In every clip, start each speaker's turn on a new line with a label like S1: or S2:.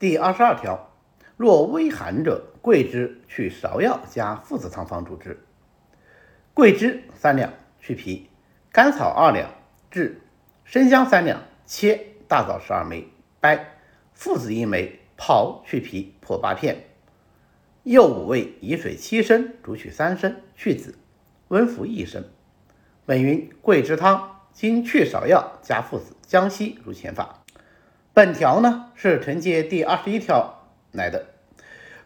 S1: 第二十二条，若微寒者，桂枝去芍药加附子汤方主之。桂枝三两，去皮；甘草二两，炙；生姜三两，切；大枣十二枚，掰；附子一枚，刨去皮，破八片；右五味，以水七升，煮取三升，去籽，温服一升。本云桂枝汤，经去芍药加附子、姜西如前法。本条呢是承接第二十一条来的。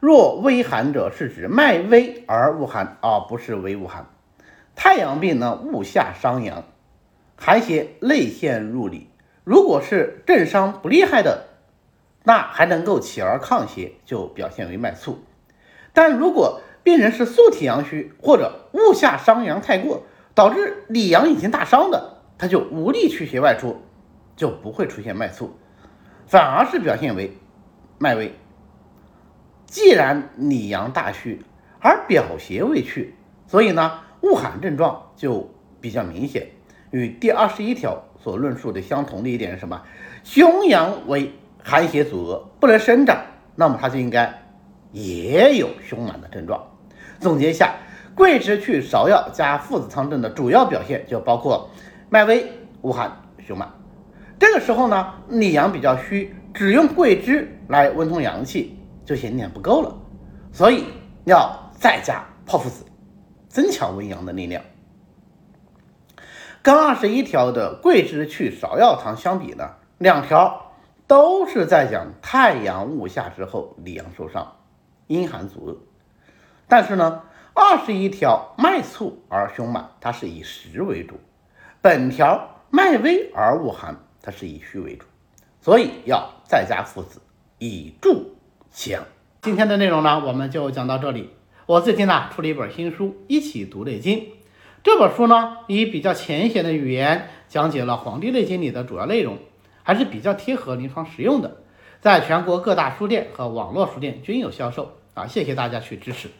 S1: 若微寒者，是指脉微而恶寒，而不是微恶寒。太阳病呢，物下伤阳，寒邪内陷入里。如果是正伤不厉害的，那还能够起而抗邪，就表现为脉促。但如果病人是素体阳虚，或者物下伤阳太过，导致里阳已经大伤的，他就无力驱邪外出，就不会出现脉促。反而是表现为脉微。既然里阳大虚，而表邪未去，所以呢，恶寒症状就比较明显。与第二十一条所论述的相同的一点是什么？胸阳为寒邪阻遏，不能生长，那么它就应该也有胸满的症状。总结一下，桂枝去芍药加附子汤症的主要表现就包括脉微、恶寒、胸满。这个时候呢，里阳比较虚，只用桂枝来温通阳气就显点不够了，所以要再加炮附子，增强温阳的力量。跟二十一条的桂枝去芍药汤相比呢，两条都是在讲太阳误下之后里阳受伤，阴寒阻遏。但是呢，二十一条脉促而胸满，它是以实为主；本条脉微而恶寒。它是以虚为主，所以要再加附子以助其阳。今天的内容呢，我们就讲到这里。我最近呢出了一本新书《一起读内经》，这本书呢以比较浅显的语言讲解了《黄帝内经》里的主要内容，还是比较贴合临床实用的，在全国各大书店和网络书店均有销售啊。谢谢大家去支持。